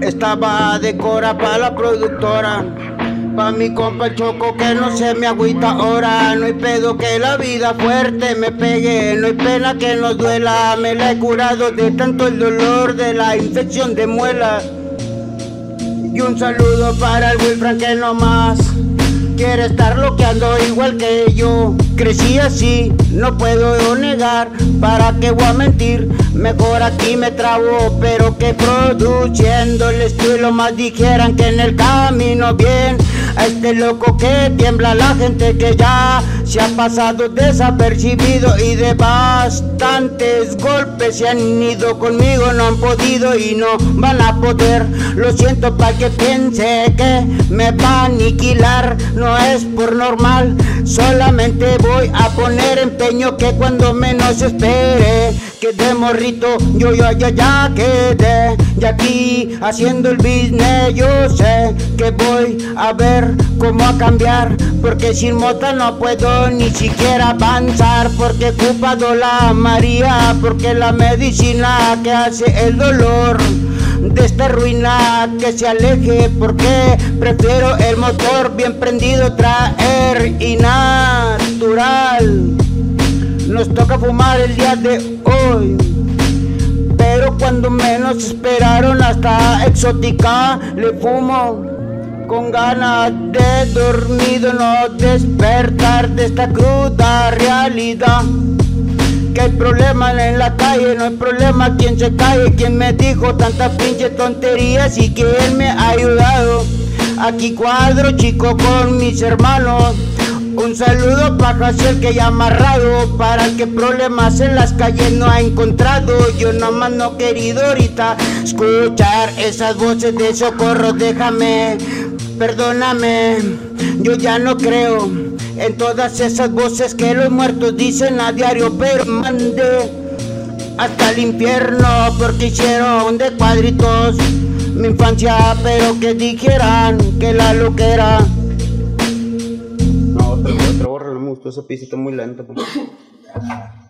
Estaba de cora para la productora. Pa' mi compa el choco que no se me agüita ahora. No hay pedo que la vida fuerte me pegue No hay pena que no duela. Me la he curado de tanto el dolor de la infección de muela. Y un saludo para el Wilfran que no más quiere estar loqueando igual que yo. Crecí así, no puedo negar, para qué voy a mentir. Mejor aquí me trabo, pero que produciendo el estilo más dijeran que en el camino bien. A este loco que tiembla la gente que ya se ha pasado desapercibido y de bastantes golpes se han ido. Conmigo, no han podido y no van a poder. Lo siento para que piense que me va a aniquilar, no es por normal, solamente voy a poner empeño que cuando menos espere, que de morrito yo ya ya ya quedé, y aquí haciendo el business yo sé que voy a ver cómo a cambiar, porque sin mota no puedo ni siquiera avanzar porque he ocupado la María, porque la medicina que hace el dolor de esta ruina que se aleje, porque prefiero el motor bien prendido traer y natural. Nos toca fumar el día de hoy. Pero cuando menos esperaron hasta exótica le fumo con ganas de dormido no despertar de esta cruda realidad. Que hay problema en la calle, no hay problema quien se cae, quien me dijo tantas pinches tonterías y que me ha ayudado. Aquí cuadro chico con mis hermanos. Un saludo para Jaciel que ya amarrado Para el que problemas en las calles no ha encontrado Yo nada más no querido ahorita Escuchar esas voces de socorro Déjame perdóname, yo ya no creo en todas esas voces que los muertos dicen a diario, pero mandé hasta el infierno porque hicieron de cuadritos mi infancia, pero que dijeran que la loquera. No, otro, otro, borra, no me gustó ese pisito muy lento. Pues.